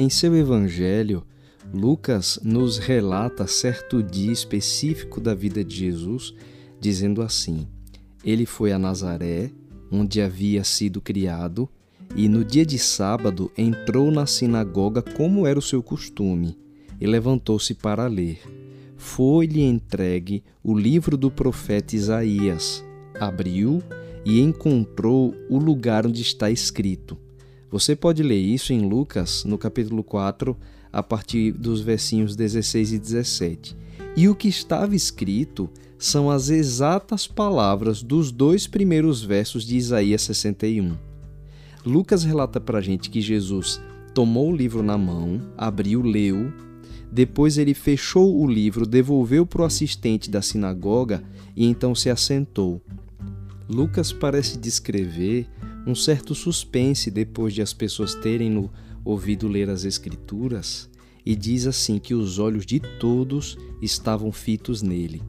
Em seu evangelho, Lucas nos relata certo dia específico da vida de Jesus, dizendo assim: Ele foi a Nazaré, onde havia sido criado, e no dia de sábado entrou na sinagoga como era o seu costume, e levantou-se para ler. Foi-lhe entregue o livro do profeta Isaías. Abriu e encontrou o lugar onde está escrito você pode ler isso em Lucas, no capítulo 4, a partir dos versinhos 16 e 17. E o que estava escrito são as exatas palavras dos dois primeiros versos de Isaías 61. Lucas relata para a gente que Jesus tomou o livro na mão, abriu, leu, depois ele fechou o livro, devolveu para o assistente da sinagoga e então se assentou. Lucas parece descrever um certo suspense depois de as pessoas terem no ouvido ler as Escrituras, e diz assim que os olhos de todos estavam fitos nele.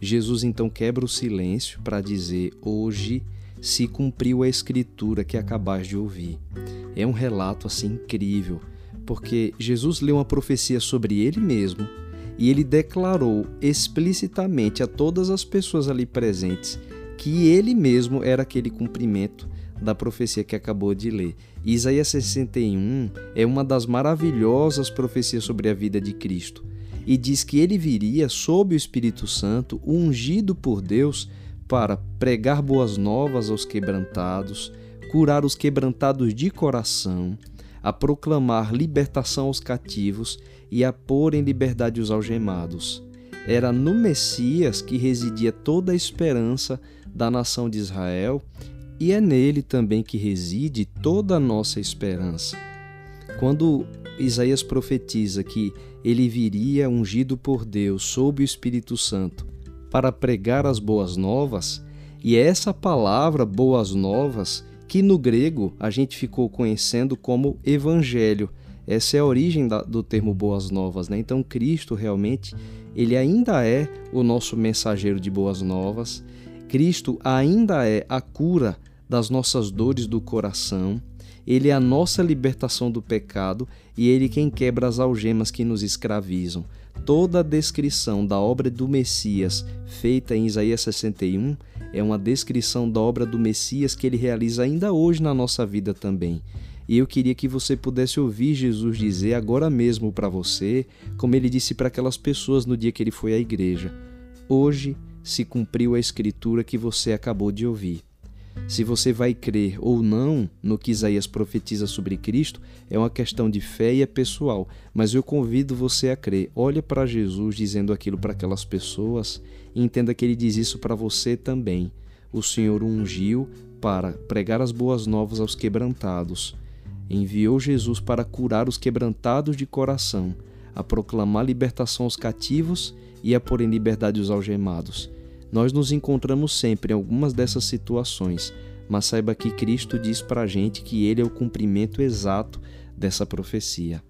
Jesus então quebra o silêncio para dizer: Hoje se cumpriu a Escritura que acabais de ouvir. É um relato assim incrível, porque Jesus leu uma profecia sobre ele mesmo e ele declarou explicitamente a todas as pessoas ali presentes que ele mesmo era aquele cumprimento da profecia que acabou de ler. Isaías 61 é uma das maravilhosas profecias sobre a vida de Cristo e diz que ele viria sob o Espírito Santo, ungido por Deus, para pregar boas novas aos quebrantados, curar os quebrantados de coração, a proclamar libertação aos cativos e a pôr em liberdade os algemados. Era no Messias que residia toda a esperança da nação de Israel e é nele também que reside toda a nossa esperança. Quando Isaías profetiza que ele viria ungido por Deus sob o Espírito Santo para pregar as boas novas, e é essa palavra boas novas que no grego a gente ficou conhecendo como evangelho. Essa é a origem do termo boas novas, né? Então Cristo realmente, ele ainda é o nosso mensageiro de boas novas Cristo ainda é a cura das nossas dores do coração, ele é a nossa libertação do pecado e ele quem quebra as algemas que nos escravizam. Toda a descrição da obra do Messias feita em Isaías 61 é uma descrição da obra do Messias que ele realiza ainda hoje na nossa vida também. E eu queria que você pudesse ouvir Jesus dizer agora mesmo para você, como ele disse para aquelas pessoas no dia que ele foi à igreja: Hoje se cumpriu a escritura que você acabou de ouvir. Se você vai crer ou não no que Isaías profetiza sobre Cristo é uma questão de fé e é pessoal, mas eu convido você a crer. Olha para Jesus dizendo aquilo para aquelas pessoas e entenda que ele diz isso para você também. O Senhor ungiu para pregar as boas novas aos quebrantados. Enviou Jesus para curar os quebrantados de coração, a proclamar libertação aos cativos e a pôr em liberdade os algemados. Nós nos encontramos sempre em algumas dessas situações, mas saiba que Cristo diz para a gente que Ele é o cumprimento exato dessa profecia.